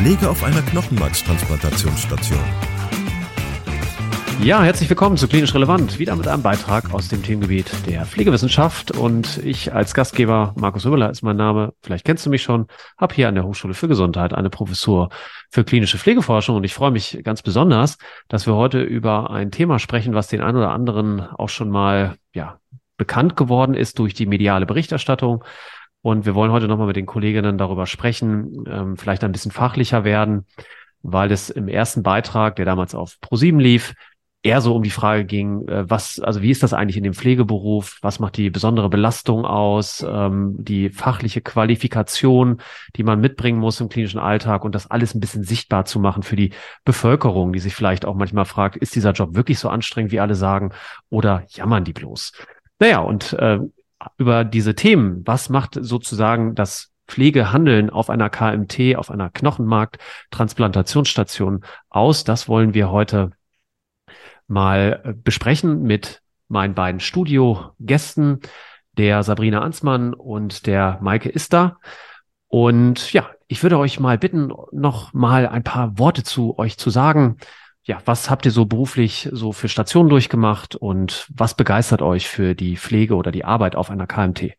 Pflege auf einer Knochenmarkstransplantationsstation. Ja, herzlich willkommen zu Klinisch Relevant, wieder mit einem Beitrag aus dem Themengebiet der Pflegewissenschaft. Und ich als Gastgeber, Markus Hübbeler ist mein Name, vielleicht kennst du mich schon, habe hier an der Hochschule für Gesundheit eine Professur für klinische Pflegeforschung. Und ich freue mich ganz besonders, dass wir heute über ein Thema sprechen, was den einen oder anderen auch schon mal ja, bekannt geworden ist durch die mediale Berichterstattung. Und wir wollen heute nochmal mit den Kolleginnen darüber sprechen, ähm, vielleicht ein bisschen fachlicher werden, weil es im ersten Beitrag, der damals auf ProSieben lief, eher so um die Frage ging, äh, was, also wie ist das eigentlich in dem Pflegeberuf? Was macht die besondere Belastung aus? Ähm, die fachliche Qualifikation, die man mitbringen muss im klinischen Alltag und das alles ein bisschen sichtbar zu machen für die Bevölkerung, die sich vielleicht auch manchmal fragt, ist dieser Job wirklich so anstrengend, wie alle sagen, oder jammern die bloß? Naja, und äh, über diese Themen, was macht sozusagen das Pflegehandeln auf einer KMT, auf einer Knochenmarkt-Transplantationsstation aus, das wollen wir heute mal äh, besprechen mit meinen beiden Studiogästen, der Sabrina Ansmann und der Maike Ister. Und ja, ich würde euch mal bitten, noch mal ein paar Worte zu euch zu sagen ja, was habt ihr so beruflich so für Stationen durchgemacht und was begeistert euch für die Pflege oder die Arbeit auf einer KMT?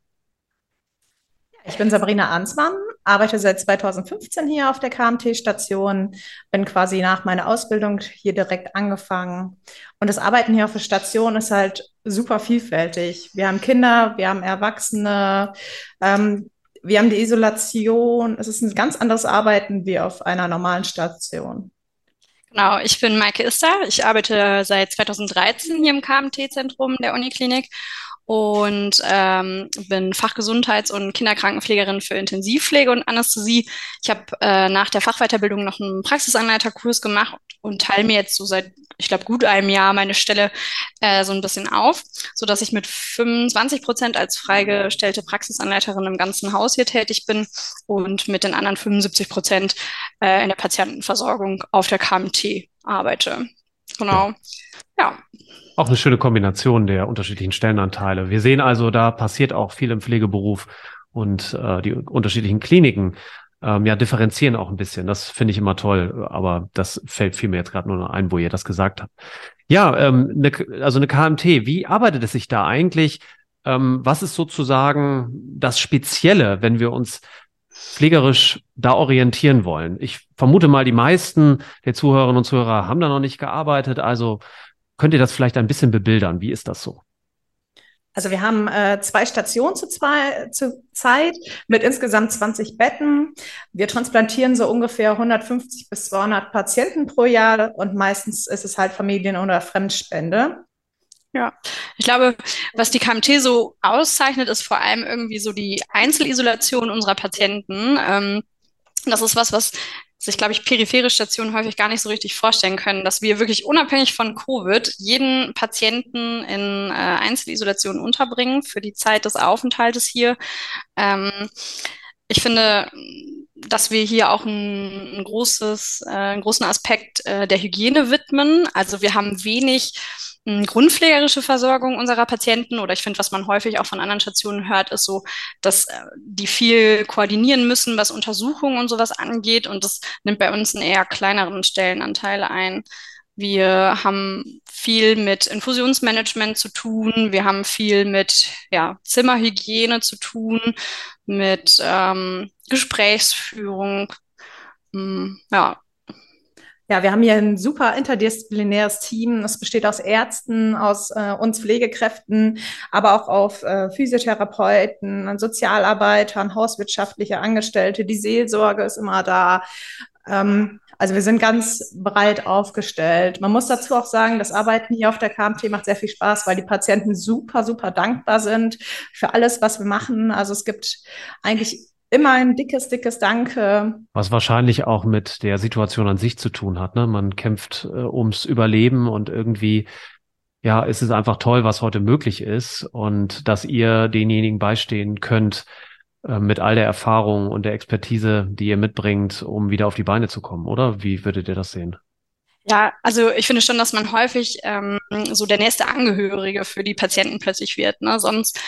Ich bin Sabrina Ansmann, arbeite seit 2015 hier auf der KMT-Station, bin quasi nach meiner Ausbildung hier direkt angefangen. Und das Arbeiten hier auf der Station ist halt super vielfältig. Wir haben Kinder, wir haben Erwachsene, ähm, wir haben die Isolation. Es ist ein ganz anderes Arbeiten wie auf einer normalen Station. Genau, ich bin Maike Ister. Ich arbeite seit 2013 hier im KMT-Zentrum der Uniklinik und ähm, bin Fachgesundheits- und Kinderkrankenpflegerin für Intensivpflege und Anästhesie. Ich habe äh, nach der Fachweiterbildung noch einen Praxisanleiterkurs gemacht und teile mir jetzt so seit, ich glaube, gut einem Jahr meine Stelle äh, so ein bisschen auf, so dass ich mit 25 Prozent als freigestellte Praxisanleiterin im ganzen Haus hier tätig bin und mit den anderen 75 Prozent äh, in der Patientenversorgung auf der KMT arbeite. Genau. Ja. Auch eine schöne Kombination der unterschiedlichen Stellenanteile. Wir sehen also, da passiert auch viel im Pflegeberuf und äh, die unterschiedlichen Kliniken ähm, ja differenzieren auch ein bisschen. Das finde ich immer toll, aber das fällt viel mir jetzt gerade nur noch ein, wo ihr das gesagt habt. Ja, ähm, ne, also eine KMT, wie arbeitet es sich da eigentlich? Ähm, was ist sozusagen das Spezielle, wenn wir uns pflegerisch da orientieren wollen? Ich vermute mal, die meisten der Zuhörerinnen und Zuhörer haben da noch nicht gearbeitet. Also könnt ihr das vielleicht ein bisschen bebildern? Wie ist das so? Also wir haben äh, zwei Stationen zu, zwei, zu Zeit mit insgesamt 20 Betten. Wir transplantieren so ungefähr 150 bis 200 Patienten pro Jahr und meistens ist es halt Familien- oder Fremdspende. Ja, ich glaube, was die KMT so auszeichnet, ist vor allem irgendwie so die Einzelisolation unserer Patienten. Ähm, das ist was, was sich, glaube ich, periphere Stationen häufig gar nicht so richtig vorstellen können, dass wir wirklich unabhängig von Covid jeden Patienten in äh, Einzelisolation unterbringen für die Zeit des Aufenthaltes hier. Ähm, ich finde, dass wir hier auch ein, ein großes, äh, einen großen Aspekt äh, der Hygiene widmen. Also wir haben wenig grundpflegerische Versorgung unserer Patienten oder ich finde, was man häufig auch von anderen Stationen hört, ist so, dass äh, die viel koordinieren müssen, was Untersuchungen und sowas angeht und das nimmt bei uns einen eher kleineren Stellenanteil ein. Wir haben viel mit Infusionsmanagement zu tun. Wir haben viel mit ja, Zimmerhygiene zu tun, mit ähm, Gesprächsführung. Hm, ja, ja, wir haben hier ein super interdisziplinäres Team. Es besteht aus Ärzten, aus äh, uns Pflegekräften, aber auch auf äh, Physiotherapeuten, Sozialarbeitern, hauswirtschaftliche Angestellte. Die Seelsorge ist immer da. Ähm, also wir sind ganz breit aufgestellt. Man muss dazu auch sagen, das Arbeiten hier auf der KMT macht sehr viel Spaß, weil die Patienten super, super dankbar sind für alles, was wir machen. Also es gibt eigentlich immer ein dickes, dickes Danke. Was wahrscheinlich auch mit der Situation an sich zu tun hat. Ne? Man kämpft äh, ums Überleben und irgendwie, ja, ist es einfach toll, was heute möglich ist und dass ihr denjenigen beistehen könnt äh, mit all der Erfahrung und der Expertise, die ihr mitbringt, um wieder auf die Beine zu kommen, oder? Wie würdet ihr das sehen? Ja, also ich finde schon, dass man häufig ähm, so der nächste Angehörige für die Patienten plötzlich wird. Ne? Sonst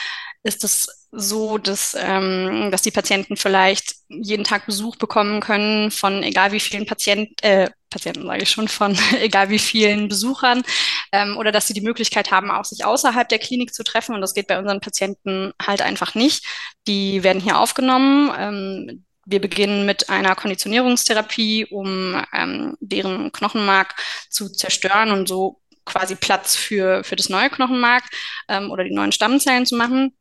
ist es so, dass, ähm, dass die Patienten vielleicht jeden Tag Besuch bekommen können von egal wie vielen Patienten, äh, Patienten sage ich schon, von egal wie vielen Besuchern ähm, oder dass sie die Möglichkeit haben, auch sich außerhalb der Klinik zu treffen. Und das geht bei unseren Patienten halt einfach nicht. Die werden hier aufgenommen. Ähm, wir beginnen mit einer Konditionierungstherapie, um ähm, deren Knochenmark zu zerstören und so quasi Platz für, für das neue Knochenmark ähm, oder die neuen Stammzellen zu machen.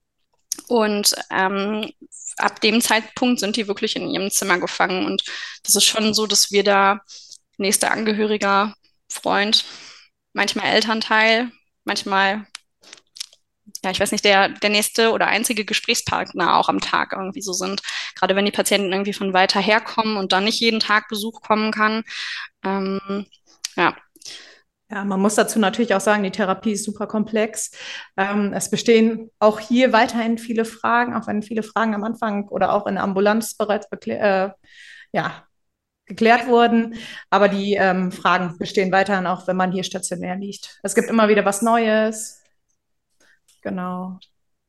Und ähm, ab dem Zeitpunkt sind die wirklich in ihrem Zimmer gefangen. Und das ist schon so, dass wir da nächster Angehöriger, Freund, manchmal Elternteil, manchmal ja, ich weiß nicht, der, der nächste oder einzige Gesprächspartner auch am Tag irgendwie so sind. Gerade wenn die Patienten irgendwie von weiter herkommen und dann nicht jeden Tag Besuch kommen kann. Ähm, ja. Ja, man muss dazu natürlich auch sagen, die Therapie ist super komplex. Ähm, es bestehen auch hier weiterhin viele Fragen, auch wenn viele Fragen am Anfang oder auch in der Ambulanz bereits äh, ja, geklärt wurden. Aber die ähm, Fragen bestehen weiterhin auch, wenn man hier stationär liegt. Es gibt immer wieder was Neues. Genau.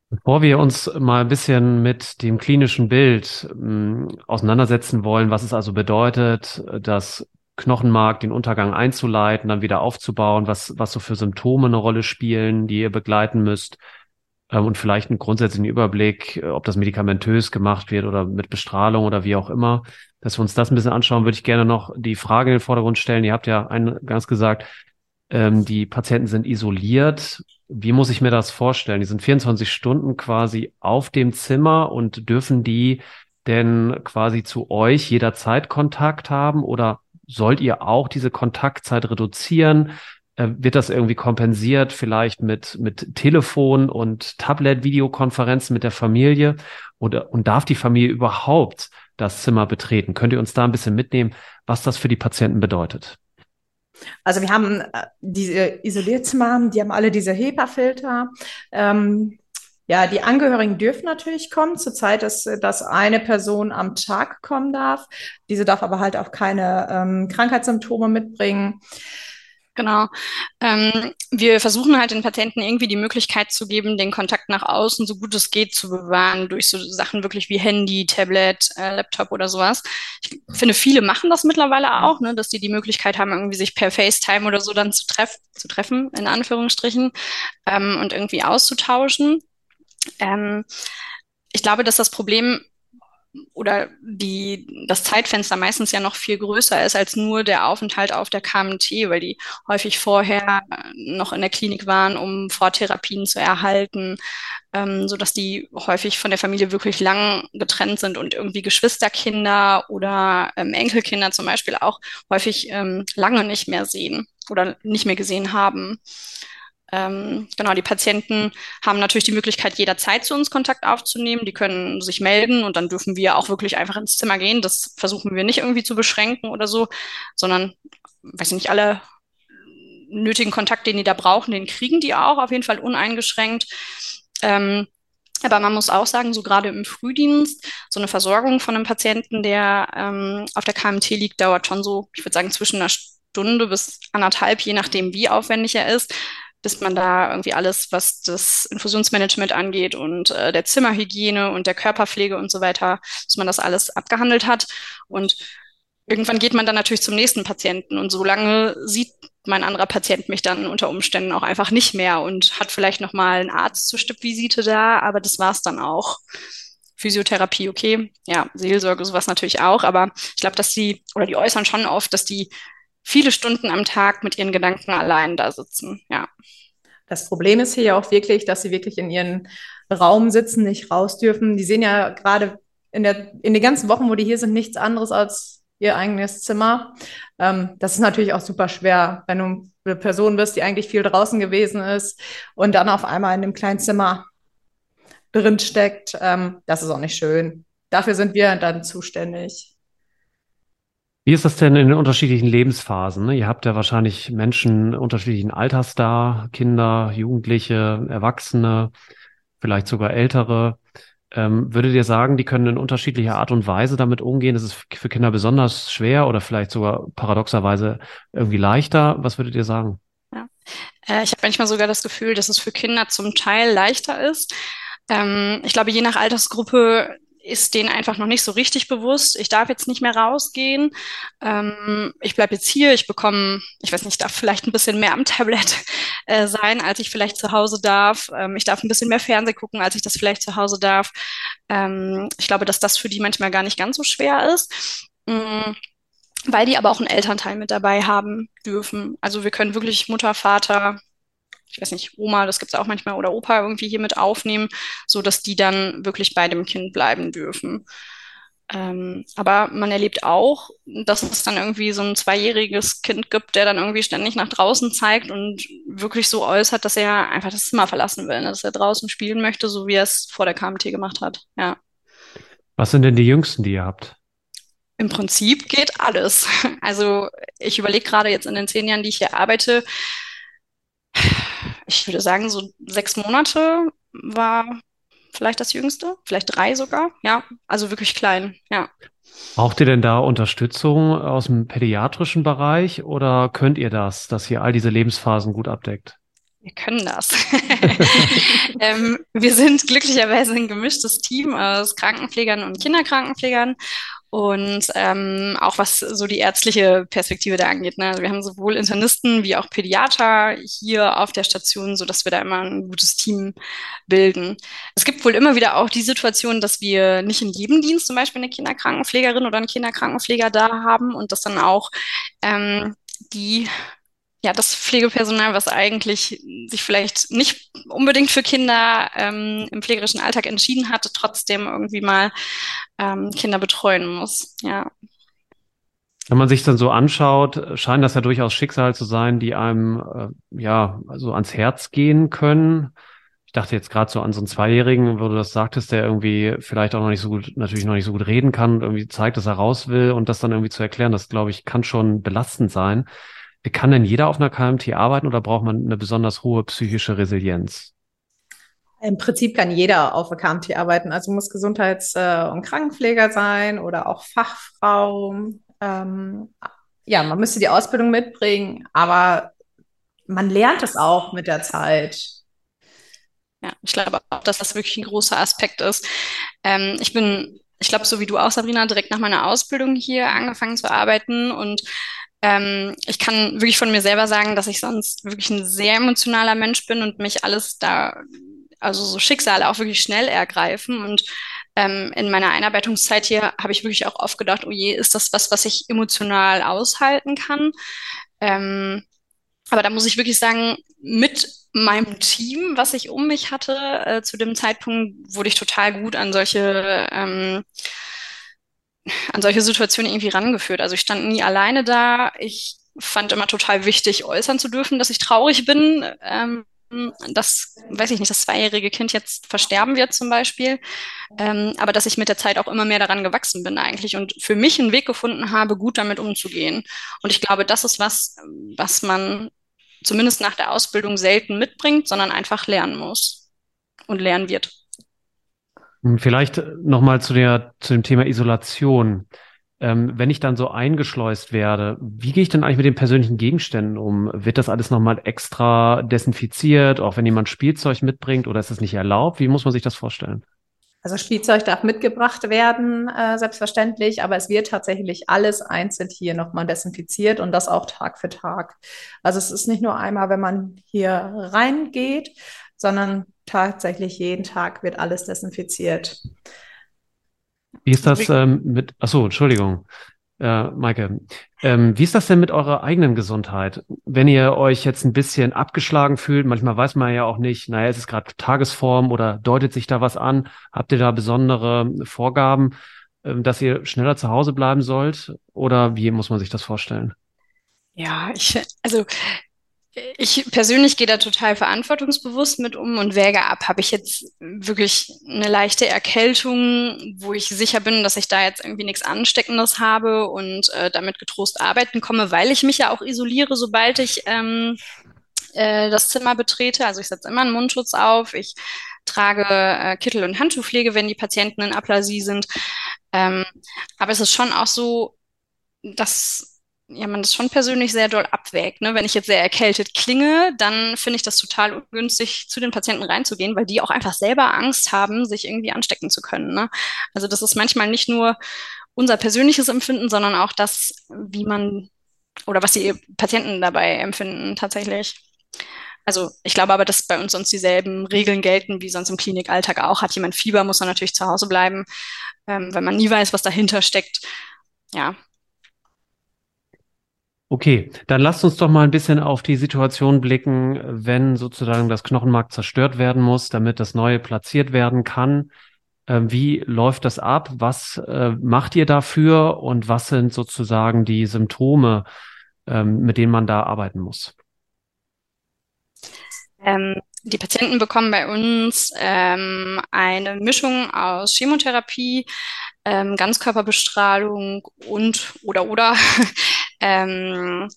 Bevor wir uns mal ein bisschen mit dem klinischen Bild äh, auseinandersetzen wollen, was es also bedeutet, das Knochenmark, den Untergang einzuleiten, dann wieder aufzubauen, was, was so für Symptome eine Rolle spielen, die ihr begleiten müsst äh, und vielleicht einen grundsätzlichen Überblick, äh, ob das medikamentös gemacht wird oder mit Bestrahlung oder wie auch immer, dass wir uns das ein bisschen anschauen, würde ich gerne noch die Frage in den Vordergrund stellen. Ihr habt ja eingangs gesagt, ähm, die Patienten sind isoliert. Wie muss ich mir das vorstellen? Die sind 24 Stunden quasi auf dem Zimmer und dürfen die denn quasi zu euch jederzeit Kontakt haben oder sollt ihr auch diese Kontaktzeit reduzieren? Äh, wird das irgendwie kompensiert, vielleicht mit, mit Telefon und Tablet-Videokonferenzen mit der Familie? Oder, und darf die Familie überhaupt das Zimmer betreten? Könnt ihr uns da ein bisschen mitnehmen, was das für die Patienten bedeutet? Also wir haben äh, diese Isolierzimmer, die haben alle diese HEPA-Filter. Ähm, ja, die Angehörigen dürfen natürlich kommen. Zurzeit ist, dass eine Person am Tag kommen darf. Diese darf aber halt auch keine ähm, Krankheitssymptome mitbringen. Genau. Ähm, wir versuchen halt den Patienten irgendwie die Möglichkeit zu geben, den Kontakt nach außen so gut es geht zu bewahren, durch so Sachen wirklich wie Handy, Tablet, äh, Laptop oder sowas. Ich finde, viele machen das mittlerweile auch, ne, dass die die Möglichkeit haben, irgendwie sich per FaceTime oder so dann zu, treff zu treffen, in Anführungsstrichen, ähm, und irgendwie auszutauschen. Ähm, ich glaube, dass das Problem oder die, das Zeitfenster meistens ja noch viel größer ist als nur der Aufenthalt auf der KMT, weil die häufig vorher noch in der Klinik waren, um Vortherapien zu erhalten, ähm, so dass die häufig von der Familie wirklich lang getrennt sind und irgendwie Geschwisterkinder oder ähm, Enkelkinder zum Beispiel auch häufig ähm, lange nicht mehr sehen oder nicht mehr gesehen haben. Ähm, genau, die Patienten haben natürlich die Möglichkeit, jederzeit zu uns Kontakt aufzunehmen. Die können sich melden und dann dürfen wir auch wirklich einfach ins Zimmer gehen. Das versuchen wir nicht irgendwie zu beschränken oder so, sondern, weiß ich nicht, alle nötigen Kontakt, den die da brauchen, den kriegen die auch auf jeden Fall uneingeschränkt. Ähm, aber man muss auch sagen, so gerade im Frühdienst, so eine Versorgung von einem Patienten, der ähm, auf der KMT liegt, dauert schon so, ich würde sagen, zwischen einer Stunde bis anderthalb, je nachdem, wie aufwendig er ist bis man da irgendwie alles, was das Infusionsmanagement angeht und äh, der Zimmerhygiene und der Körperpflege und so weiter, dass man das alles abgehandelt hat. Und irgendwann geht man dann natürlich zum nächsten Patienten und so lange sieht mein anderer Patient mich dann unter Umständen auch einfach nicht mehr und hat vielleicht noch mal einen Arzt zur Stippvisite da, aber das war's dann auch. Physiotherapie, okay, ja, Seelsorge, sowas natürlich auch, aber ich glaube, dass die, oder die äußern schon oft, dass die viele Stunden am Tag mit ihren Gedanken allein da sitzen, ja. Das Problem ist hier ja auch wirklich, dass sie wirklich in ihren Raum sitzen, nicht raus dürfen. Die sehen ja gerade in, der, in den ganzen Wochen, wo die hier sind, nichts anderes als ihr eigenes Zimmer. Ähm, das ist natürlich auch super schwer, wenn du eine Person bist, die eigentlich viel draußen gewesen ist und dann auf einmal in einem kleinen Zimmer drin steckt. Ähm, das ist auch nicht schön dafür sind wir dann zuständig. Wie ist das denn in den unterschiedlichen Lebensphasen? Ne? Ihr habt ja wahrscheinlich Menschen unterschiedlichen Alters da, Kinder, Jugendliche, Erwachsene, vielleicht sogar Ältere. Ähm, würdet ihr sagen, die können in unterschiedlicher Art und Weise damit umgehen? Ist es für Kinder besonders schwer oder vielleicht sogar paradoxerweise irgendwie leichter? Was würdet ihr sagen? Ja. Äh, ich habe manchmal sogar das Gefühl, dass es für Kinder zum Teil leichter ist. Ähm, ich glaube, je nach Altersgruppe ist denen einfach noch nicht so richtig bewusst. Ich darf jetzt nicht mehr rausgehen. Ähm, ich bleibe jetzt hier. Ich bekomme, ich weiß nicht, ich darf vielleicht ein bisschen mehr am Tablet äh, sein, als ich vielleicht zu Hause darf. Ähm, ich darf ein bisschen mehr Fernsehen gucken, als ich das vielleicht zu Hause darf. Ähm, ich glaube, dass das für die manchmal gar nicht ganz so schwer ist. Mhm weil die aber auch einen Elternteil mit dabei haben dürfen. Also wir können wirklich Mutter, Vater, ich weiß nicht, Oma, das gibt es auch manchmal, oder Opa irgendwie hier mit aufnehmen, so dass die dann wirklich bei dem Kind bleiben dürfen. Ähm, aber man erlebt auch, dass es dann irgendwie so ein zweijähriges Kind gibt, der dann irgendwie ständig nach draußen zeigt und wirklich so äußert, dass er einfach das Zimmer verlassen will, ne? dass er draußen spielen möchte, so wie er es vor der KMT gemacht hat. Ja. Was sind denn die Jüngsten, die ihr habt? Im Prinzip geht alles. Also ich überlege gerade jetzt in den zehn Jahren, die ich hier arbeite, ich würde sagen, so sechs Monate war vielleicht das Jüngste, vielleicht drei sogar. Ja, also wirklich klein, ja. Braucht ihr denn da Unterstützung aus dem pädiatrischen Bereich oder könnt ihr das, dass ihr all diese Lebensphasen gut abdeckt? Wir können das. ähm, wir sind glücklicherweise ein gemischtes Team aus Krankenpflegern und Kinderkrankenpflegern und ähm, auch was so die ärztliche Perspektive da angeht. Ne? Also wir haben sowohl Internisten wie auch Pädiater hier auf der Station, so dass wir da immer ein gutes Team bilden. Es gibt wohl immer wieder auch die Situation, dass wir nicht in jedem Dienst zum Beispiel eine Kinderkrankenpflegerin oder einen Kinderkrankenpfleger da haben und dass dann auch ähm, die ja, das Pflegepersonal, was eigentlich sich vielleicht nicht unbedingt für Kinder ähm, im pflegerischen Alltag entschieden hatte, trotzdem irgendwie mal ähm, Kinder betreuen muss. Ja. Wenn man sich dann so anschaut, scheint das ja durchaus Schicksal zu sein, die einem äh, ja also ans Herz gehen können. Ich dachte jetzt gerade so an so einen Zweijährigen, wo du das sagtest, der irgendwie vielleicht auch noch nicht so gut, natürlich noch nicht so gut reden kann und irgendwie zeigt, dass er raus will und das dann irgendwie zu erklären, das glaube ich, kann schon belastend sein. Kann denn jeder auf einer KMT arbeiten oder braucht man eine besonders hohe psychische Resilienz? Im Prinzip kann jeder auf der KMT arbeiten. Also muss Gesundheits- äh, und Krankenpfleger sein oder auch Fachfrau. Ähm, ja, man müsste die Ausbildung mitbringen, aber man lernt es auch mit der Zeit. Ja, ich glaube auch, dass das wirklich ein großer Aspekt ist. Ähm, ich bin, ich glaube, so wie du auch, Sabrina, direkt nach meiner Ausbildung hier angefangen zu arbeiten und ähm, ich kann wirklich von mir selber sagen, dass ich sonst wirklich ein sehr emotionaler Mensch bin und mich alles da, also so Schicksale auch wirklich schnell ergreifen. Und ähm, in meiner Einarbeitungszeit hier habe ich wirklich auch oft gedacht, oh je, ist das was, was ich emotional aushalten kann? Ähm, aber da muss ich wirklich sagen, mit meinem Team, was ich um mich hatte, äh, zu dem Zeitpunkt wurde ich total gut an solche ähm, an solche Situationen irgendwie rangeführt. Also ich stand nie alleine da. Ich fand immer total wichtig, äußern zu dürfen, dass ich traurig bin, ähm, dass, weiß ich nicht, das zweijährige Kind jetzt versterben wird zum Beispiel, ähm, aber dass ich mit der Zeit auch immer mehr daran gewachsen bin eigentlich und für mich einen Weg gefunden habe, gut damit umzugehen. Und ich glaube, das ist was, was man zumindest nach der Ausbildung selten mitbringt, sondern einfach lernen muss und lernen wird. Hm, vielleicht nochmal zu der, zu dem Thema Isolation. Ähm, wenn ich dann so eingeschleust werde, wie gehe ich denn eigentlich mit den persönlichen Gegenständen um? Wird das alles nochmal extra desinfiziert, auch wenn jemand Spielzeug mitbringt oder ist das nicht erlaubt? Wie muss man sich das vorstellen? Also Spielzeug darf mitgebracht werden, äh, selbstverständlich, aber es wird tatsächlich alles einzeln hier nochmal desinfiziert und das auch Tag für Tag. Also es ist nicht nur einmal, wenn man hier reingeht, sondern tatsächlich jeden Tag wird alles desinfiziert. Wie ist das ähm, mit, achso, Entschuldigung, äh, Maike. Ähm, wie ist das denn mit eurer eigenen Gesundheit? Wenn ihr euch jetzt ein bisschen abgeschlagen fühlt, manchmal weiß man ja auch nicht, naja, ist es gerade Tagesform oder deutet sich da was an? Habt ihr da besondere Vorgaben, äh, dass ihr schneller zu Hause bleiben sollt? Oder wie muss man sich das vorstellen? Ja, ich, also ich persönlich gehe da total verantwortungsbewusst mit um und wäge ab. Habe ich jetzt wirklich eine leichte Erkältung, wo ich sicher bin, dass ich da jetzt irgendwie nichts Ansteckendes habe und äh, damit getrost arbeiten komme, weil ich mich ja auch isoliere, sobald ich ähm, äh, das Zimmer betrete. Also ich setze immer einen Mundschutz auf, ich trage äh, Kittel- und Handschuhpflege, wenn die Patienten in Aplasie sind. Ähm, aber es ist schon auch so, dass ja, man das schon persönlich sehr doll abwägt. Ne? Wenn ich jetzt sehr erkältet klinge, dann finde ich das total ungünstig, zu den Patienten reinzugehen, weil die auch einfach selber Angst haben, sich irgendwie anstecken zu können. Ne? Also das ist manchmal nicht nur unser persönliches Empfinden, sondern auch das, wie man oder was die Patienten dabei empfinden tatsächlich. Also ich glaube aber, dass bei uns sonst dieselben Regeln gelten wie sonst im Klinikalltag auch. Hat jemand Fieber, muss er natürlich zu Hause bleiben, ähm, weil man nie weiß, was dahinter steckt. Ja, Okay, dann lasst uns doch mal ein bisschen auf die Situation blicken, wenn sozusagen das Knochenmark zerstört werden muss, damit das neue platziert werden kann. Ähm, wie läuft das ab? Was äh, macht ihr dafür und was sind sozusagen die Symptome, ähm, mit denen man da arbeiten muss? Ähm, die Patienten bekommen bei uns ähm, eine Mischung aus Chemotherapie, ähm, Ganzkörperbestrahlung und oder oder ähm,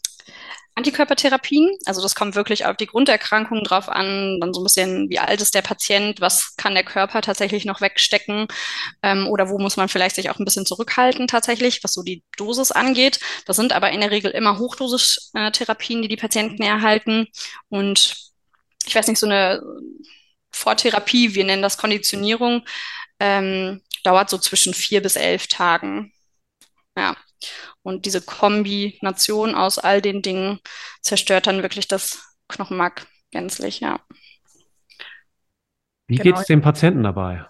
Antikörpertherapien. Also das kommt wirklich auf die Grunderkrankung drauf an, dann so ein bisschen, wie alt ist der Patient, was kann der Körper tatsächlich noch wegstecken ähm, oder wo muss man vielleicht sich auch ein bisschen zurückhalten tatsächlich, was so die Dosis angeht. Das sind aber in der Regel immer Hochdosis-Therapien, die die Patienten erhalten und ich weiß nicht, so eine Vortherapie, wir nennen das Konditionierung, ähm, dauert so zwischen vier bis elf Tagen. Ja. Und diese Kombination aus all den Dingen zerstört dann wirklich das Knochenmark gänzlich, ja. Wie genau. geht es dem Patienten dabei?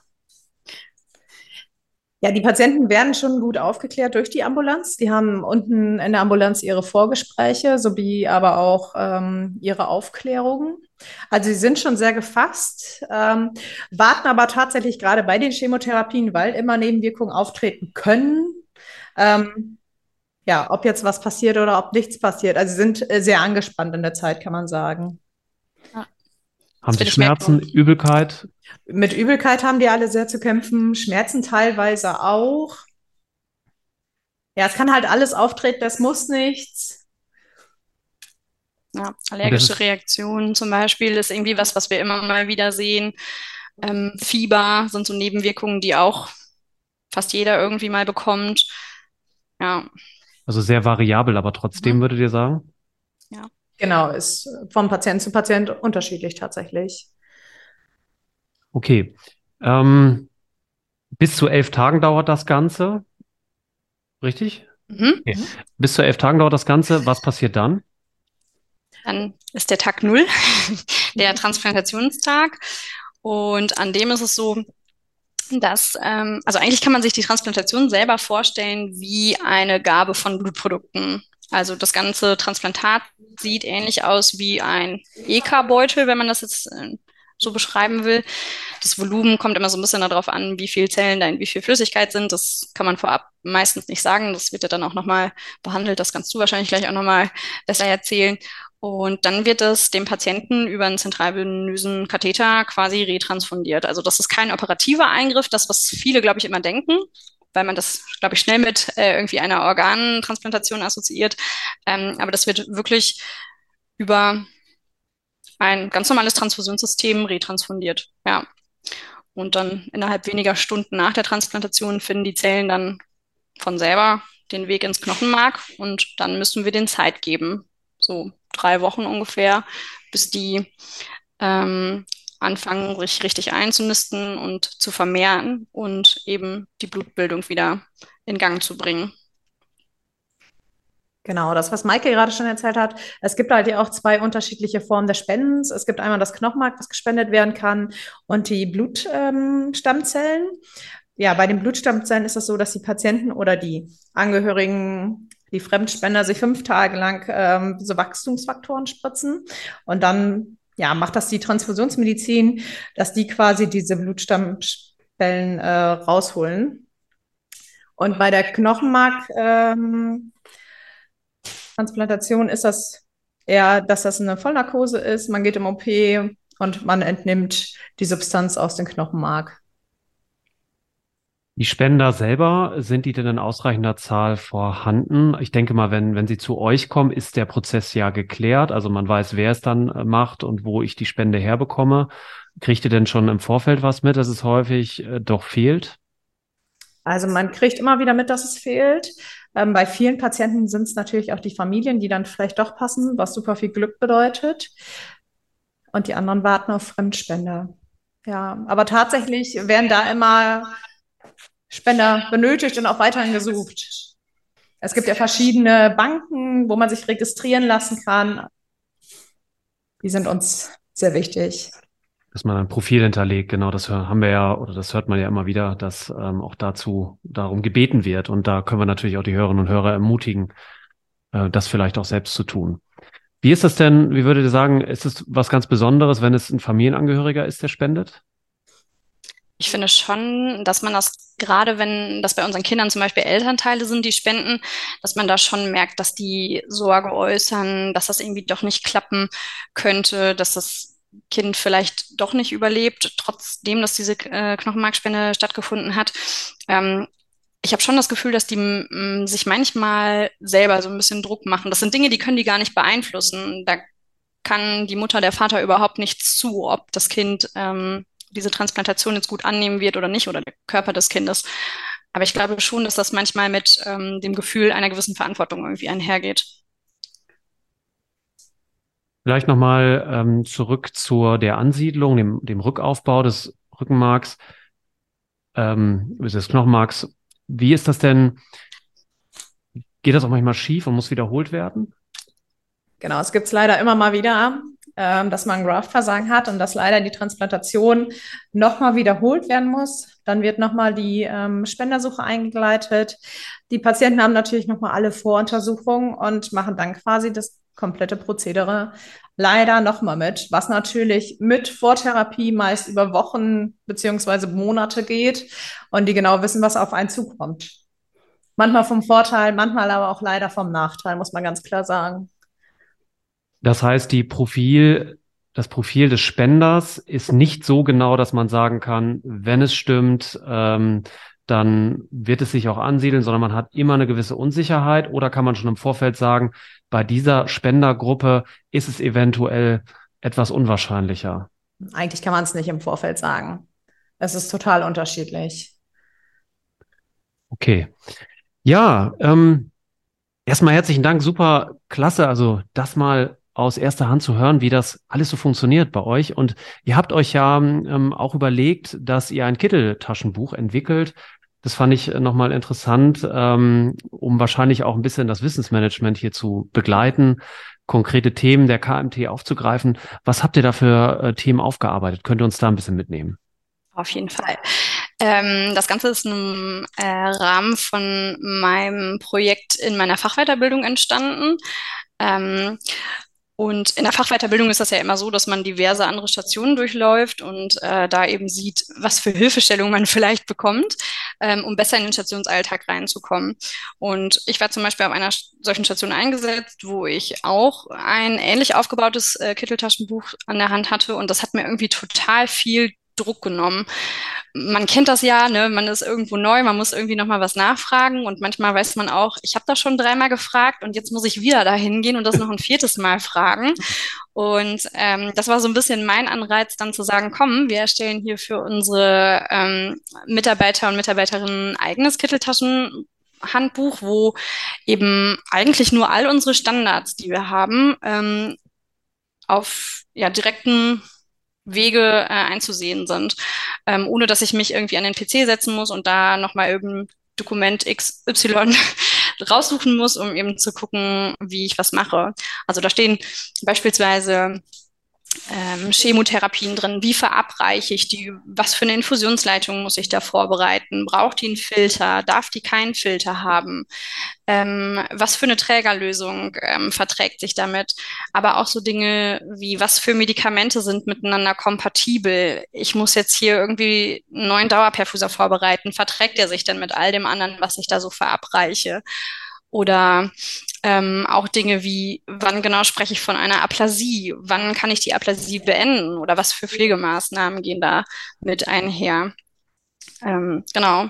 Ja, die Patienten werden schon gut aufgeklärt durch die Ambulanz. Die haben unten in der Ambulanz ihre Vorgespräche sowie aber auch ähm, ihre Aufklärungen. Also sie sind schon sehr gefasst, ähm, warten aber tatsächlich gerade bei den Chemotherapien, weil immer Nebenwirkungen auftreten können. Ähm, ja, ob jetzt was passiert oder ob nichts passiert. Also sie sind äh, sehr angespannt in der Zeit, kann man sagen. Haben Sie Schmerzen, Übelkeit? Mit Übelkeit haben die alle sehr zu kämpfen, Schmerzen teilweise auch. Ja, es kann halt alles auftreten, das muss nichts. Ja, allergische Reaktionen zum Beispiel ist irgendwie was, was wir immer mal wieder sehen. Ähm, Fieber sind so Nebenwirkungen, die auch fast jeder irgendwie mal bekommt. Ja. Also sehr variabel, aber trotzdem mhm. würdet ihr sagen? Ja. Genau, ist von Patient zu Patient unterschiedlich tatsächlich. Okay. Ähm, bis zu elf Tagen dauert das Ganze. Richtig? Mhm. Okay. Bis zu elf Tagen dauert das Ganze. Was passiert dann? Dann ist der Tag null, der Transplantationstag. Und an dem ist es so, dass, ähm, also eigentlich kann man sich die Transplantation selber vorstellen wie eine Gabe von Blutprodukten. Also das ganze Transplantat sieht ähnlich aus wie ein EK-Beutel, wenn man das jetzt äh, so beschreiben will. Das Volumen kommt immer so ein bisschen darauf an, wie viele Zellen da in wie viel Flüssigkeit sind. Das kann man vorab meistens nicht sagen. Das wird ja dann auch nochmal behandelt. Das kannst du wahrscheinlich gleich auch nochmal besser erzählen. Und dann wird es dem Patienten über einen zentralvenösen Katheter quasi retransfundiert. Also das ist kein operativer Eingriff, das, was viele, glaube ich, immer denken, weil man das, glaube ich, schnell mit äh, irgendwie einer Organtransplantation assoziiert. Ähm, aber das wird wirklich über ein ganz normales Transfusionssystem retransfundiert. Ja. Und dann innerhalb weniger Stunden nach der Transplantation finden die Zellen dann von selber den Weg ins Knochenmark und dann müssen wir den Zeit geben, so drei Wochen ungefähr, bis die ähm, anfangen, sich richtig einzunisten und zu vermehren und eben die Blutbildung wieder in Gang zu bringen. Genau, das, was Michael gerade schon erzählt hat. Es gibt halt ja auch zwei unterschiedliche Formen des Spendens. Es gibt einmal das Knochenmark, das gespendet werden kann, und die Blutstammzellen. Ähm, ja, bei den Blutstammzellen ist es so, dass die Patienten oder die Angehörigen, die Fremdspender sich fünf Tage lang ähm, so Wachstumsfaktoren spritzen und dann ja, macht das die Transfusionsmedizin, dass die quasi diese Blutstammzellen äh, rausholen. Und bei der Knochenmark ähm, ist das eher, dass das eine Vollnarkose ist. Man geht im OP und man entnimmt die Substanz aus dem Knochenmark. Die Spender selber, sind die denn in ausreichender Zahl vorhanden? Ich denke mal, wenn, wenn sie zu euch kommen, ist der Prozess ja geklärt. Also man weiß, wer es dann äh, macht und wo ich die Spende herbekomme. Kriegt ihr denn schon im Vorfeld was mit, dass es häufig äh, doch fehlt? Also man kriegt immer wieder mit, dass es fehlt. Ähm, bei vielen Patienten sind es natürlich auch die Familien, die dann vielleicht doch passen, was super viel Glück bedeutet. Und die anderen warten auf Fremdspender. Ja, aber tatsächlich werden da immer Spender benötigt und auch weiterhin gesucht. Es gibt ja verschiedene Banken, wo man sich registrieren lassen kann. Die sind uns sehr wichtig. Dass man ein Profil hinterlegt, genau, das haben wir ja, oder das hört man ja immer wieder, dass ähm, auch dazu darum gebeten wird. Und da können wir natürlich auch die Hörerinnen und Hörer ermutigen, äh, das vielleicht auch selbst zu tun. Wie ist das denn, wie würdet ihr sagen, ist es was ganz Besonderes, wenn es ein Familienangehöriger ist, der spendet? Ich finde schon, dass man das, gerade wenn das bei unseren Kindern zum Beispiel Elternteile sind, die spenden, dass man da schon merkt, dass die Sorge äußern, dass das irgendwie doch nicht klappen könnte, dass das Kind vielleicht doch nicht überlebt, trotzdem, dass diese äh, Knochenmarkspende stattgefunden hat. Ähm, ich habe schon das Gefühl, dass die sich manchmal selber so ein bisschen Druck machen. Das sind Dinge, die können die gar nicht beeinflussen. Da kann die Mutter, der Vater überhaupt nichts zu, ob das Kind ähm, diese Transplantation jetzt gut annehmen wird oder nicht oder der Körper des Kindes. Aber ich glaube schon, dass das manchmal mit ähm, dem Gefühl einer gewissen Verantwortung irgendwie einhergeht. Vielleicht nochmal ähm, zurück zur der Ansiedlung, dem, dem Rückaufbau des Rückenmarks, ähm, des Knochenmarks. Wie ist das denn? Geht das auch manchmal schief und muss wiederholt werden? Genau, es gibt es leider immer mal wieder ähm, dass man Graftversagen hat und dass leider die Transplantation nochmal wiederholt werden muss. Dann wird nochmal die ähm, Spendersuche eingeleitet. Die Patienten haben natürlich nochmal alle Voruntersuchungen und machen dann quasi das komplette Prozedere leider nochmal mit, was natürlich mit Vortherapie meist über Wochen beziehungsweise Monate geht und die genau wissen, was auf einen zukommt. Manchmal vom Vorteil, manchmal aber auch leider vom Nachteil, muss man ganz klar sagen. Das heißt, die Profil, das Profil des Spenders ist nicht so genau, dass man sagen kann, wenn es stimmt, ähm, dann wird es sich auch ansiedeln, sondern man hat immer eine gewisse Unsicherheit oder kann man schon im Vorfeld sagen, bei dieser Spendergruppe ist es eventuell etwas unwahrscheinlicher. Eigentlich kann man es nicht im Vorfeld sagen. Es ist total unterschiedlich. Okay. Ja, ähm, erstmal herzlichen Dank, super klasse. Also das mal aus erster Hand zu hören, wie das alles so funktioniert bei euch. Und ihr habt euch ja ähm, auch überlegt, dass ihr ein Kitteltaschenbuch entwickelt. Das fand ich nochmal interessant, ähm, um wahrscheinlich auch ein bisschen das Wissensmanagement hier zu begleiten, konkrete Themen der KMT aufzugreifen. Was habt ihr da für äh, Themen aufgearbeitet? Könnt ihr uns da ein bisschen mitnehmen? Auf jeden Fall. Ähm, das Ganze ist im äh, Rahmen von meinem Projekt in meiner Fachweiterbildung entstanden. Ähm, und in der Fachweiterbildung ist das ja immer so, dass man diverse andere Stationen durchläuft und äh, da eben sieht, was für Hilfestellungen man vielleicht bekommt, ähm, um besser in den Stationsalltag reinzukommen. Und ich war zum Beispiel auf einer solchen Station eingesetzt, wo ich auch ein ähnlich aufgebautes äh, Kitteltaschenbuch an der Hand hatte und das hat mir irgendwie total viel Druck genommen. Man kennt das ja, ne? man ist irgendwo neu, man muss irgendwie nochmal was nachfragen und manchmal weiß man auch, ich habe das schon dreimal gefragt und jetzt muss ich wieder dahin gehen und das noch ein viertes Mal fragen. Und ähm, das war so ein bisschen mein Anreiz, dann zu sagen, komm, wir erstellen hier für unsere ähm, Mitarbeiter und Mitarbeiterinnen ein eigenes Kitteltaschenhandbuch, wo eben eigentlich nur all unsere Standards, die wir haben, ähm, auf ja, direkten Wege äh, einzusehen sind, ähm, ohne dass ich mich irgendwie an den PC setzen muss und da nochmal irgendein Dokument XY raussuchen muss, um eben zu gucken, wie ich was mache. Also da stehen beispielsweise ähm, Chemotherapien drin. Wie verabreiche ich die? Was für eine Infusionsleitung muss ich da vorbereiten? Braucht die einen Filter? Darf die keinen Filter haben? Ähm, was für eine Trägerlösung ähm, verträgt sich damit? Aber auch so Dinge wie, was für Medikamente sind miteinander kompatibel? Ich muss jetzt hier irgendwie einen neuen Dauerperfuser vorbereiten. Verträgt er sich denn mit all dem anderen, was ich da so verabreiche? Oder Ähm, auch Dinge wie, wann genau spreche ich von einer Aplasie? Wann kann ich die Aplasie beenden? Oder was für Pflegemaßnahmen gehen da mit einher? Ähm, genau.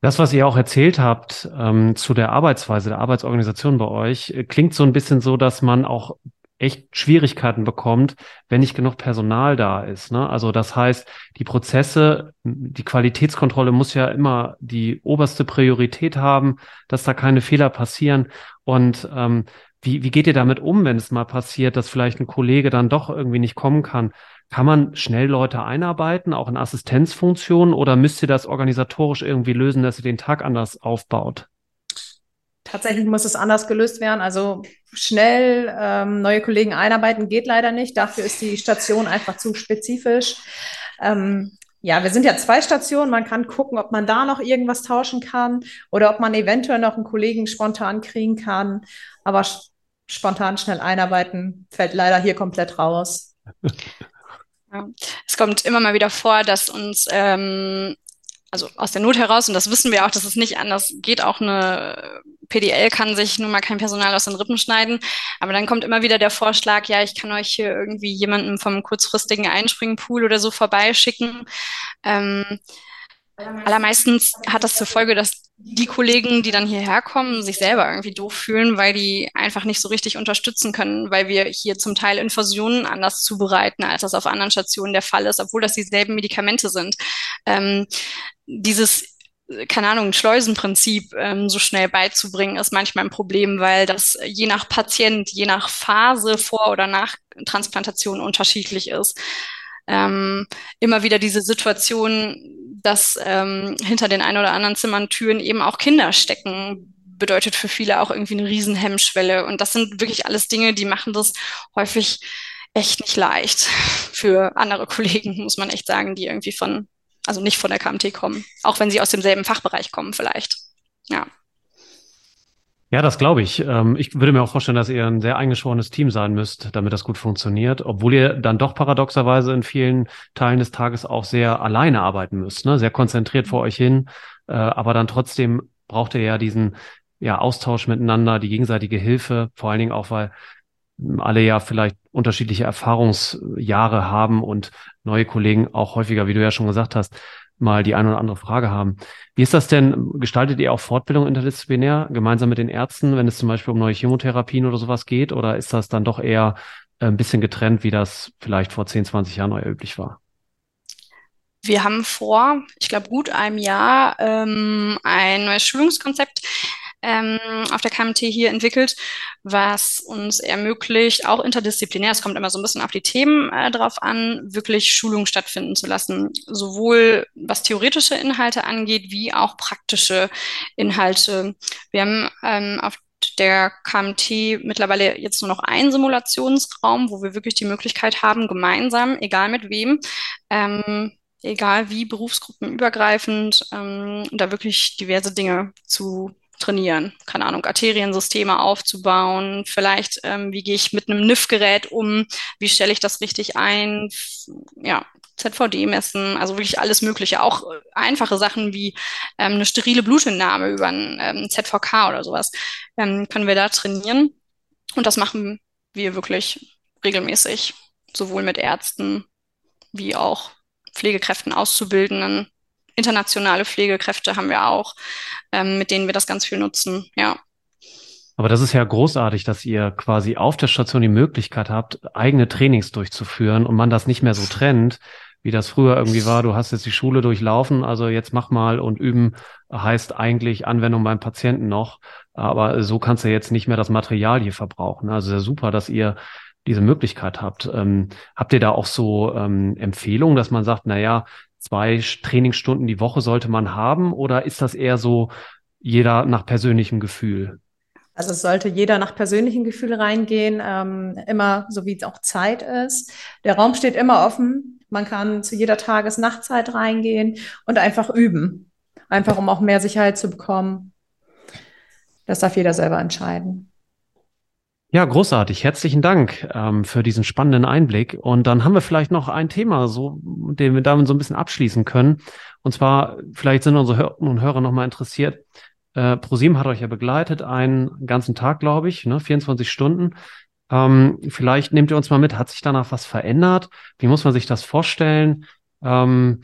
Das, was ihr auch erzählt habt ähm, zu der Arbeitsweise, der Arbeitsorganisation bei euch, äh, klingt so ein bisschen so, dass man auch echt Schwierigkeiten bekommt, wenn nicht genug Personal da ist. Ne? Also das heißt, die Prozesse, die Qualitätskontrolle muss ja immer die oberste Priorität haben, dass da keine Fehler passieren. Und ähm, wie, wie geht ihr damit um, wenn es mal passiert, dass vielleicht ein Kollege dann doch irgendwie nicht kommen kann? Kann man schnell Leute einarbeiten, auch in Assistenzfunktionen, oder müsst ihr das organisatorisch irgendwie lösen, dass ihr den Tag anders aufbaut? Tatsächlich muss es anders gelöst werden. Also schnell ähm, neue Kollegen einarbeiten geht leider nicht. Dafür ist die Station einfach zu spezifisch. Ähm, ja, wir sind ja zwei Stationen. Man kann gucken, ob man da noch irgendwas tauschen kann oder ob man eventuell noch einen Kollegen spontan kriegen kann. Aber spontan schnell einarbeiten fällt leider hier komplett raus. Es kommt immer mal wieder vor, dass uns ähm, also aus der Not heraus, und das wissen wir auch, dass es nicht anders geht, auch eine PDL kann sich nun mal kein Personal aus den Rippen schneiden, aber dann kommt immer wieder der Vorschlag, ja, ich kann euch hier irgendwie jemanden vom kurzfristigen Einspringpool oder so vorbeischicken. Ähm, allermeistens hat das zur Folge, dass die Kollegen, die dann hierher kommen, sich selber irgendwie doof fühlen, weil die einfach nicht so richtig unterstützen können, weil wir hier zum Teil Infusionen anders zubereiten, als das auf anderen Stationen der Fall ist, obwohl das dieselben Medikamente sind. Ähm, dieses keine Ahnung, ein Schleusenprinzip ähm, so schnell beizubringen, ist manchmal ein Problem, weil das je nach Patient, je nach Phase vor oder nach Transplantation unterschiedlich ist. Ähm, immer wieder diese Situation, dass ähm, hinter den ein oder anderen Zimmern Türen eben auch Kinder stecken, bedeutet für viele auch irgendwie eine Riesenhemmschwelle. Und das sind wirklich alles Dinge, die machen das häufig echt nicht leicht für andere Kollegen, muss man echt sagen, die irgendwie von also nicht von der KMT kommen, auch wenn sie aus demselben Fachbereich kommen vielleicht. Ja. Ja, das glaube ich. Ähm, ich würde mir auch vorstellen, dass ihr ein sehr eingeschworenes Team sein müsst, damit das gut funktioniert, obwohl ihr dann doch paradoxerweise in vielen Teilen des Tages auch sehr alleine arbeiten müsst, ne? sehr konzentriert vor euch hin, äh, aber dann trotzdem braucht ihr ja diesen ja, Austausch miteinander, die gegenseitige Hilfe, vor allen Dingen auch, weil alle ja vielleicht unterschiedliche Erfahrungsjahre haben und neue Kollegen auch häufiger, wie du ja schon gesagt hast, mal die eine oder andere Frage haben. Wie ist das denn? Gestaltet ihr auch Fortbildung interdisziplinär gemeinsam mit den Ärzten, wenn es zum Beispiel um neue Chemotherapien oder sowas geht? Oder ist das dann doch eher äh, ein bisschen getrennt, wie das vielleicht vor 10, 20 Jahren neu üblich war? Wir haben vor, ich glaube, gut einem Jahr ähm, ein neues Schulungskonzept ähm, auf der KMT hier entwickelt, was uns ermöglicht, auch interdisziplinär, es kommt immer so ein bisschen auf die Themen äh, drauf an, wirklich Schulungen stattfinden zu lassen, sowohl was theoretische Inhalte angeht, wie auch praktische Inhalte. Wir haben ähm, auf der KMT mittlerweile jetzt nur noch einen Simulationsraum, wo wir wirklich die Möglichkeit haben, gemeinsam, egal mit wem, ähm, egal wie berufsgruppenübergreifend, ähm, da wirklich diverse Dinge zu trainieren. Keine Ahnung, Arteriensysteme aufzubauen. Vielleicht, ähm, wie gehe ich mit einem NIF-Gerät um? Wie stelle ich das richtig ein? Ja, ZVD messen, also wirklich alles Mögliche. Auch äh, einfache Sachen wie ähm, eine sterile Blutentnahme über ein ähm, ZVK oder sowas ähm, können wir da trainieren. Und das machen wir wirklich regelmäßig, sowohl mit Ärzten wie auch Pflegekräften, Auszubildenden internationale Pflegekräfte haben wir auch, ähm, mit denen wir das ganz viel nutzen, ja. Aber das ist ja großartig, dass ihr quasi auf der Station die Möglichkeit habt, eigene Trainings durchzuführen und man das nicht mehr so trennt, wie das früher irgendwie war. Du hast jetzt die Schule durchlaufen, also jetzt mach mal und üben heißt eigentlich Anwendung beim Patienten noch. Aber so kannst du jetzt nicht mehr das Material hier verbrauchen. Also sehr super, dass ihr diese Möglichkeit habt. Ähm, habt ihr da auch so ähm, Empfehlungen, dass man sagt, na ja, zwei Trainingsstunden die Woche sollte man haben oder ist das eher so jeder nach persönlichem Gefühl? Also es sollte jeder nach persönlichem Gefühl reingehen, ähm, immer so wie es auch Zeit ist. Der Raum steht immer offen. Man kann zu jeder Tages-Nachtzeit reingehen und einfach üben. Einfach um auch mehr Sicherheit zu bekommen. Das darf jeder selber entscheiden. Ja, großartig. Herzlichen Dank ähm, für diesen spannenden Einblick. Und dann haben wir vielleicht noch ein Thema, so, den wir damit so ein bisschen abschließen können. Und zwar, vielleicht sind unsere Hörer und Hörer nochmal interessiert. Äh, ProSieben hat euch ja begleitet, einen ganzen Tag, glaube ich, ne, 24 Stunden. Ähm, vielleicht nehmt ihr uns mal mit, hat sich danach was verändert? Wie muss man sich das vorstellen? Ähm,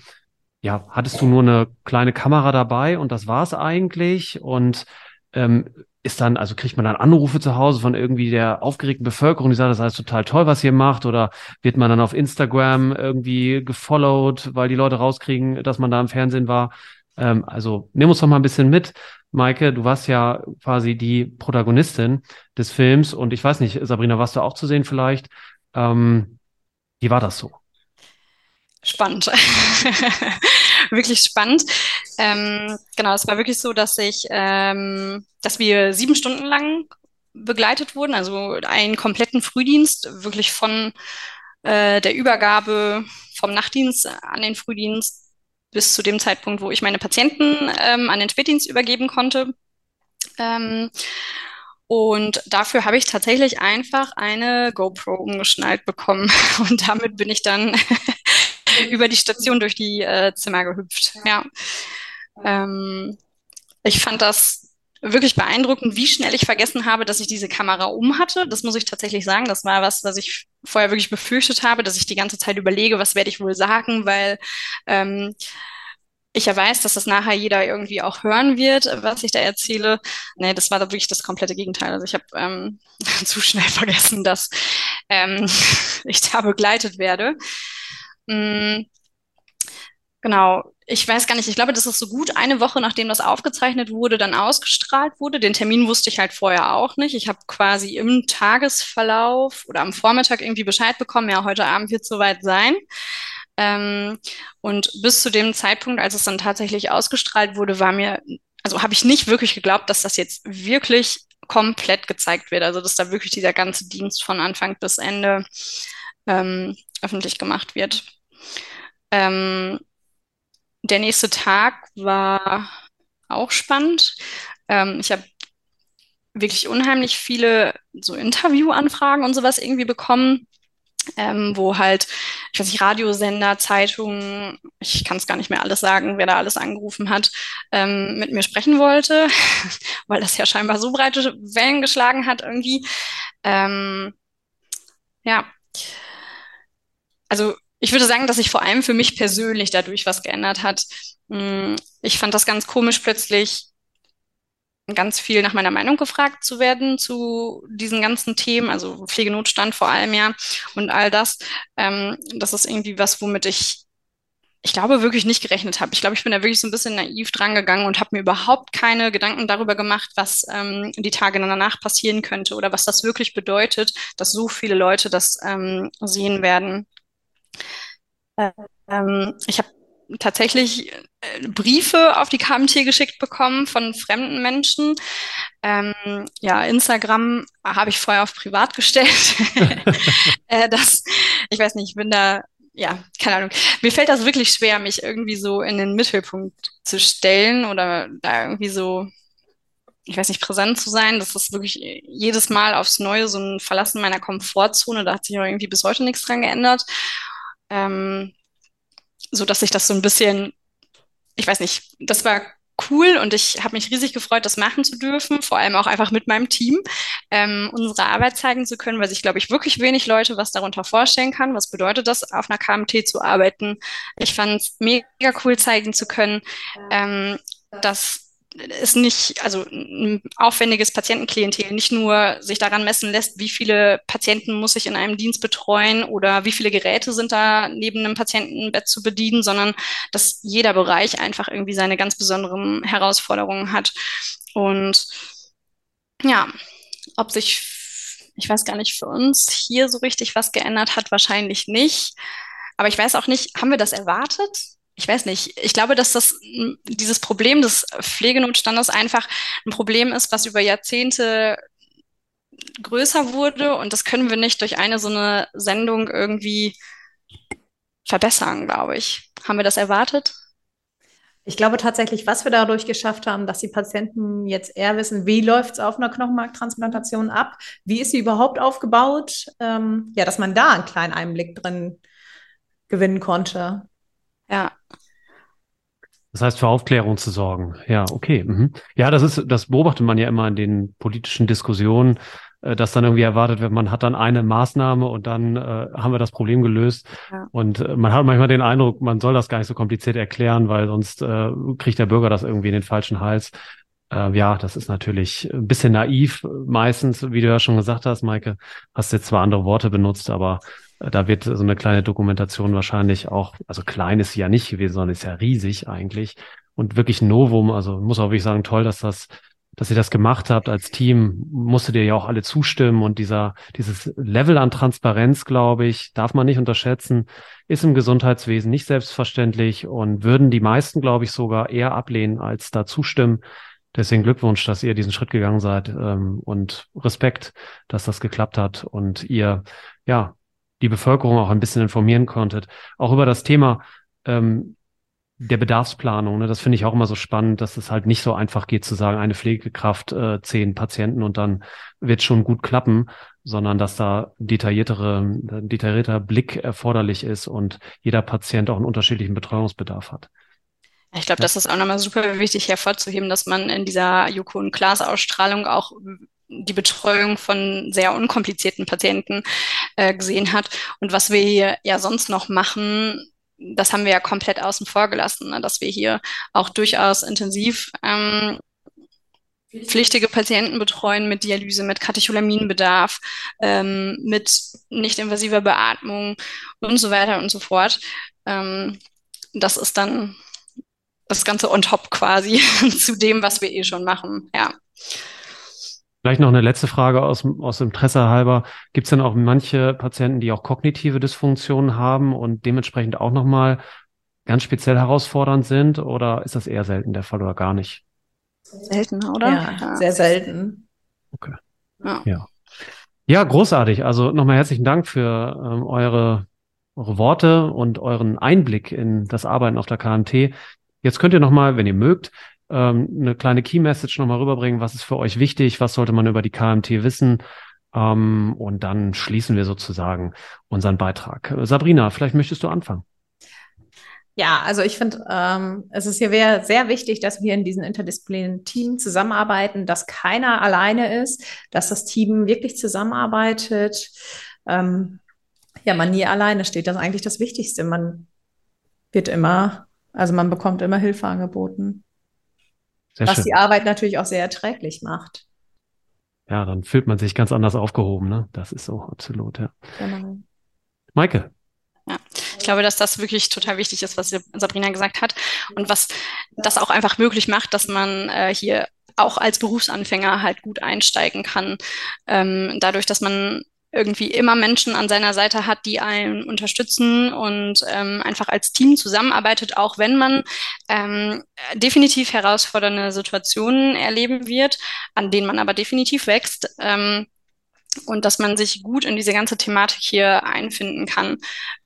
ja, hattest du nur eine kleine Kamera dabei und das war's eigentlich? Und ähm, ist dann, also kriegt man dann Anrufe zu Hause von irgendwie der aufgeregten Bevölkerung, die sagt, das ist alles total toll, was ihr macht, oder wird man dann auf Instagram irgendwie gefollowt, weil die Leute rauskriegen, dass man da im Fernsehen war? Ähm, also nimm uns doch mal ein bisschen mit. Maike, du warst ja quasi die Protagonistin des Films und ich weiß nicht, Sabrina, warst du auch zu sehen vielleicht? Ähm, wie war das so? Spannend. wirklich spannend. Ähm, genau, es war wirklich so, dass ich, ähm, dass wir sieben Stunden lang begleitet wurden, also einen kompletten Frühdienst, wirklich von äh, der Übergabe vom Nachtdienst an den Frühdienst bis zu dem Zeitpunkt, wo ich meine Patienten ähm, an den Spätdienst übergeben konnte. Ähm, und dafür habe ich tatsächlich einfach eine GoPro umgeschnallt bekommen. Und damit bin ich dann über die Station durch die äh, Zimmer gehüpft. Ja. Ähm, ich fand das wirklich beeindruckend, wie schnell ich vergessen habe, dass ich diese Kamera um hatte. Das muss ich tatsächlich sagen. Das war was, was ich vorher wirklich befürchtet habe, dass ich die ganze Zeit überlege, was werde ich wohl sagen, weil ähm, ich ja weiß, dass das nachher jeder irgendwie auch hören wird, was ich da erzähle. Nee, das war wirklich das komplette Gegenteil. Also ich habe ähm, zu schnell vergessen, dass ähm, ich da begleitet werde. Mhm. Genau, ich weiß gar nicht, ich glaube, das ist so gut eine Woche, nachdem das aufgezeichnet wurde, dann ausgestrahlt wurde. Den Termin wusste ich halt vorher auch nicht. Ich habe quasi im Tagesverlauf oder am Vormittag irgendwie Bescheid bekommen, ja, heute Abend wird es soweit sein. Ähm, und bis zu dem Zeitpunkt, als es dann tatsächlich ausgestrahlt wurde, war mir, also habe ich nicht wirklich geglaubt, dass das jetzt wirklich komplett gezeigt wird. Also dass da wirklich dieser ganze Dienst von Anfang bis Ende ähm, öffentlich gemacht wird. Ähm, der nächste Tag war auch spannend. Ähm, ich habe wirklich unheimlich viele so Interviewanfragen und sowas irgendwie bekommen, ähm, wo halt, ich weiß nicht, Radiosender, Zeitungen, ich kann es gar nicht mehr alles sagen, wer da alles angerufen hat, ähm, mit mir sprechen wollte, weil das ja scheinbar so breite Wellen geschlagen hat irgendwie. Ähm, ja. Also ich würde sagen, dass sich vor allem für mich persönlich dadurch was geändert hat. Hm, ich fand das ganz komisch, plötzlich ganz viel nach meiner Meinung gefragt zu werden zu diesen ganzen Themen, also Pflegenotstand vor allem ja und all das. Ähm, das ist irgendwie was, womit ich, ich glaube, wirklich nicht gerechnet habe. Ich glaube, ich bin da wirklich so ein bisschen naiv dran gegangen und habe mir überhaupt keine Gedanken darüber gemacht, was ähm, die Tage danach passieren könnte oder was das wirklich bedeutet, dass so viele Leute das ähm, sehen werden. Ähm, ich habe tatsächlich äh, Briefe auf die KMT geschickt bekommen von fremden Menschen. Ähm, ja, Instagram habe ich vorher auf privat gestellt. äh, das, ich weiß nicht, ich bin da, ja, keine Ahnung. Mir fällt das wirklich schwer, mich irgendwie so in den Mittelpunkt zu stellen oder da irgendwie so, ich weiß nicht, präsent zu sein. Das ist wirklich jedes Mal aufs Neue so ein Verlassen meiner Komfortzone. Da hat sich auch irgendwie bis heute nichts dran geändert. Ähm, so dass ich das so ein bisschen, ich weiß nicht, das war cool und ich habe mich riesig gefreut, das machen zu dürfen, vor allem auch einfach mit meinem Team, ähm, unsere Arbeit zeigen zu können, weil sich, glaube ich, wirklich wenig Leute was darunter vorstellen kann. Was bedeutet das, auf einer KMT zu arbeiten? Ich fand es mega cool zeigen zu können, ähm, dass es nicht, also ein aufwendiges Patientenklientel nicht nur sich daran messen lässt, wie viele Patienten muss ich in einem Dienst betreuen oder wie viele Geräte sind da neben einem Patientenbett zu bedienen, sondern dass jeder Bereich einfach irgendwie seine ganz besonderen Herausforderungen hat. Und ja, ob sich, ich weiß gar nicht, für uns hier so richtig was geändert hat, wahrscheinlich nicht. Aber ich weiß auch nicht, haben wir das erwartet? Ich weiß nicht, ich glaube, dass das dieses Problem des Pflegenotstandes einfach ein Problem ist, was über Jahrzehnte größer wurde und das können wir nicht durch eine so eine Sendung irgendwie verbessern, glaube ich. Haben wir das erwartet? Ich glaube tatsächlich, was wir dadurch geschafft haben, dass die Patienten jetzt eher wissen, wie läuft es auf einer Knochenmarktransplantation ab, wie ist sie überhaupt aufgebaut, ähm, ja, dass man da einen kleinen Einblick drin gewinnen konnte. Ja. Das heißt, für Aufklärung zu sorgen. Ja, okay. Mhm. Ja, das ist, das beobachtet man ja immer in den politischen Diskussionen, äh, dass dann irgendwie erwartet wird, man hat dann eine Maßnahme und dann äh, haben wir das Problem gelöst. Ja. Und äh, man hat manchmal den Eindruck, man soll das gar nicht so kompliziert erklären, weil sonst äh, kriegt der Bürger das irgendwie in den falschen Hals. Äh, ja, das ist natürlich ein bisschen naiv meistens, wie du ja schon gesagt hast, Maike, hast jetzt zwar andere Worte benutzt, aber da wird so eine kleine Dokumentation wahrscheinlich auch, also klein ist sie ja nicht gewesen, sondern ist ja riesig eigentlich und wirklich Novum. Also muss auch wirklich sagen, toll, dass das dass ihr das gemacht habt als Team, musstet ihr ja auch alle zustimmen und dieser, dieses Level an Transparenz, glaube ich, darf man nicht unterschätzen, ist im Gesundheitswesen nicht selbstverständlich und würden die meisten, glaube ich, sogar eher ablehnen als da zustimmen. Deswegen Glückwunsch, dass ihr diesen Schritt gegangen seid ähm, und Respekt, dass das geklappt hat und ihr ja die Bevölkerung auch ein bisschen informieren konntet, auch über das Thema ähm, der Bedarfsplanung. Ne? Das finde ich auch immer so spannend, dass es halt nicht so einfach geht zu sagen, eine Pflegekraft, äh, zehn Patienten und dann wird schon gut klappen, sondern dass da detailliertere, detaillierter Blick erforderlich ist und jeder Patient auch einen unterschiedlichen Betreuungsbedarf hat. Ich glaube, das ist auch nochmal super wichtig hervorzuheben, dass man in dieser Joko und Klaas Ausstrahlung auch die Betreuung von sehr unkomplizierten Patienten äh, gesehen hat. Und was wir hier ja sonst noch machen, das haben wir ja komplett außen vor gelassen, ne? dass wir hier auch durchaus intensiv ähm, pflichtige Patienten betreuen mit Dialyse, mit Katecholaminbedarf, ähm, mit nicht-invasiver Beatmung und so weiter und so fort. Ähm, das ist dann das Ganze on top quasi zu dem, was wir eh schon machen. Ja. Vielleicht noch eine letzte Frage aus, aus Interesse halber. Gibt es denn auch manche Patienten, die auch kognitive Dysfunktionen haben und dementsprechend auch nochmal ganz speziell herausfordernd sind? Oder ist das eher selten der Fall oder gar nicht? Selten, oder? Ja, ja. sehr selten. Okay. Ja. ja. Ja, großartig. Also nochmal herzlichen Dank für ähm, eure, eure Worte und euren Einblick in das Arbeiten auf der KMT. Jetzt könnt ihr nochmal, wenn ihr mögt, ähm, eine kleine Key Message nochmal rüberbringen. Was ist für euch wichtig? Was sollte man über die KMT wissen? Ähm, und dann schließen wir sozusagen unseren Beitrag. Sabrina, vielleicht möchtest du anfangen. Ja, also ich finde, ähm, es ist hier sehr wichtig, dass wir in diesem interdisziplinären Team zusammenarbeiten, dass keiner alleine ist, dass das Team wirklich zusammenarbeitet. Ähm, ja, man nie alleine steht. Das ist eigentlich das Wichtigste. Man wird immer, also man bekommt immer Hilfe angeboten. Sehr was schön. die Arbeit natürlich auch sehr erträglich macht. Ja, dann fühlt man sich ganz anders aufgehoben, ne? Das ist so, absolut, ja. Genau. Maike. Ja, ich glaube, dass das wirklich total wichtig ist, was Sabrina gesagt hat und was das auch einfach möglich macht, dass man äh, hier auch als Berufsanfänger halt gut einsteigen kann. Ähm, dadurch, dass man irgendwie immer Menschen an seiner Seite hat, die einen unterstützen und ähm, einfach als Team zusammenarbeitet, auch wenn man ähm, definitiv herausfordernde Situationen erleben wird, an denen man aber definitiv wächst. Ähm, und dass man sich gut in diese ganze Thematik hier einfinden kann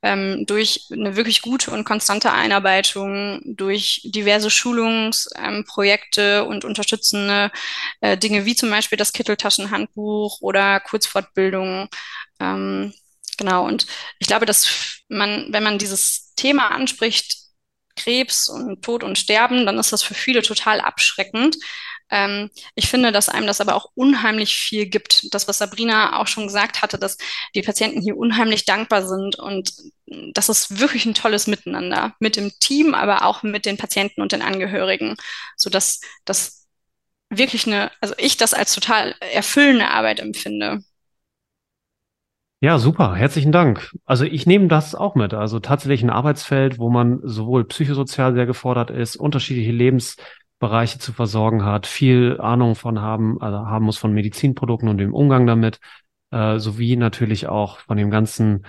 ähm, durch eine wirklich gute und konstante Einarbeitung, durch diverse Schulungsprojekte ähm, und unterstützende äh, Dinge wie zum Beispiel das Kitteltaschenhandbuch oder Kurzfortbildung. Ähm, genau. Und ich glaube, dass man, wenn man dieses Thema anspricht, Krebs und Tod und Sterben, dann ist das für viele total abschreckend. Ähm, ich finde, dass einem das aber auch unheimlich viel gibt. Das, was Sabrina auch schon gesagt hatte, dass die Patienten hier unheimlich dankbar sind und das ist wirklich ein tolles Miteinander mit dem Team, aber auch mit den Patienten und den Angehörigen, so dass das wirklich eine, also ich das als total erfüllende Arbeit empfinde. Ja, super. Herzlichen Dank. Also ich nehme das auch mit. Also tatsächlich ein Arbeitsfeld, wo man sowohl psychosozial sehr gefordert ist, unterschiedliche Lebens Bereiche zu versorgen hat, viel Ahnung von haben, also haben muss von Medizinprodukten und dem Umgang damit, äh, sowie natürlich auch von dem ganzen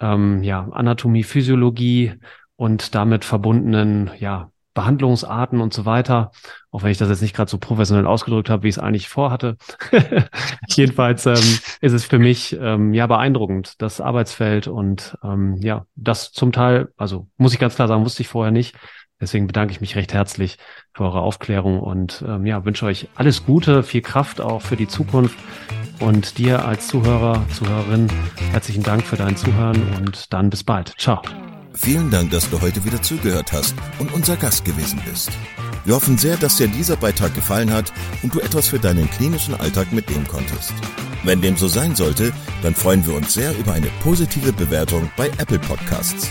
ähm, ja, Anatomie, Physiologie und damit verbundenen ja, Behandlungsarten und so weiter. Auch wenn ich das jetzt nicht gerade so professionell ausgedrückt habe, wie ich es eigentlich vorhatte. Jedenfalls ähm, ist es für mich ähm, ja beeindruckend, das Arbeitsfeld und ähm, ja, das zum Teil, also muss ich ganz klar sagen, wusste ich vorher nicht, Deswegen bedanke ich mich recht herzlich für eure Aufklärung und ähm, ja, wünsche euch alles Gute, viel Kraft auch für die Zukunft. Und dir als Zuhörer, Zuhörerin, herzlichen Dank für dein Zuhören und dann bis bald. Ciao. Vielen Dank, dass du heute wieder zugehört hast und unser Gast gewesen bist. Wir hoffen sehr, dass dir dieser Beitrag gefallen hat und du etwas für deinen klinischen Alltag mitnehmen konntest. Wenn dem so sein sollte, dann freuen wir uns sehr über eine positive Bewertung bei Apple Podcasts.